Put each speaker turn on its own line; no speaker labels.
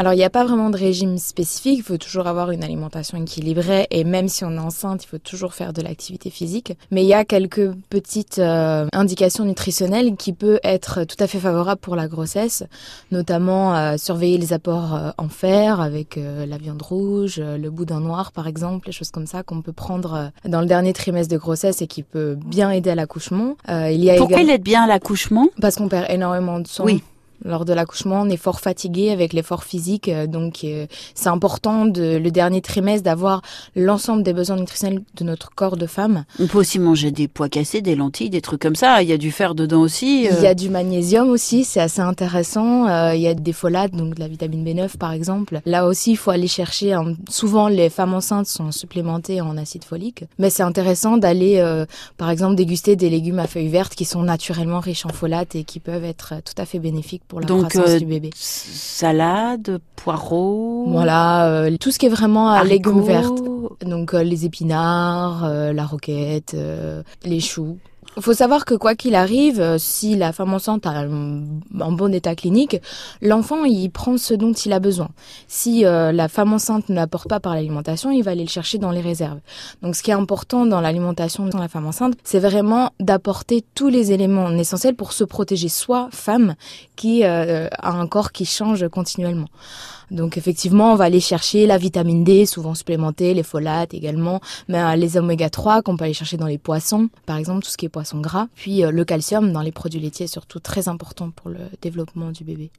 Alors il n'y a pas vraiment de régime spécifique, il faut toujours avoir une alimentation équilibrée et même si on est enceinte, il faut toujours faire de l'activité physique. Mais il y a quelques petites euh, indications nutritionnelles qui peuvent être tout à fait favorables pour la grossesse, notamment euh, surveiller les apports euh, en fer avec la viande rouge, le boudin noir par exemple, les choses comme ça qu'on peut prendre dans le dernier trimestre de grossesse et qui peut bien aider à l'accouchement.
il y a Pourquoi il aide bien à l'accouchement?
Parce qu'on perd énormément de sang.
Oui
lors de l'accouchement, on est fort fatigué avec l'effort physique, euh, donc euh, c'est important de, le dernier trimestre d'avoir l'ensemble des besoins nutritionnels de notre corps de femme.
On peut aussi manger des pois cassés, des lentilles, des trucs comme ça. Il y a du fer dedans aussi.
Euh. Il y a du magnésium aussi, c'est assez intéressant. il y a des folates, donc de la vitamine B9 par exemple. Là aussi, il faut aller chercher. souvent, les femmes enceintes sont supplémentées en acide folique, mais c'est intéressant d'aller, par exemple, déguster des légumes à feuilles vertes qui sont naturellement riches en folates et qui peuvent être tout à fait bénéfiques pour la
Donc,
croissance du bébé.
Salade, poireaux.
Voilà, euh, tout ce qui est vraiment à légumes verts. Donc euh, les épinards, euh, la roquette, les choux. Il faut savoir que quoi qu'il arrive, euh, si la femme enceinte a un, bon état clinique, l'enfant il prend ce dont il a besoin. Si euh, la femme enceinte ne l'apporte pas par l'alimentation, il va aller le chercher dans les réserves. Donc ce qui est important dans l'alimentation de la femme enceinte, c'est vraiment d'apporter tous les éléments essentiels pour se protéger soi, femme, qui euh, a un corps qui change continuellement. Donc effectivement, on va aller chercher la vitamine D, souvent supplémentée, les folates également, mais euh, les oméga 3 qu'on peut aller chercher dans les poissons, par exemple tout ce qui est poisson gras, puis euh, le calcium dans les produits laitiers, surtout très important pour le développement du bébé.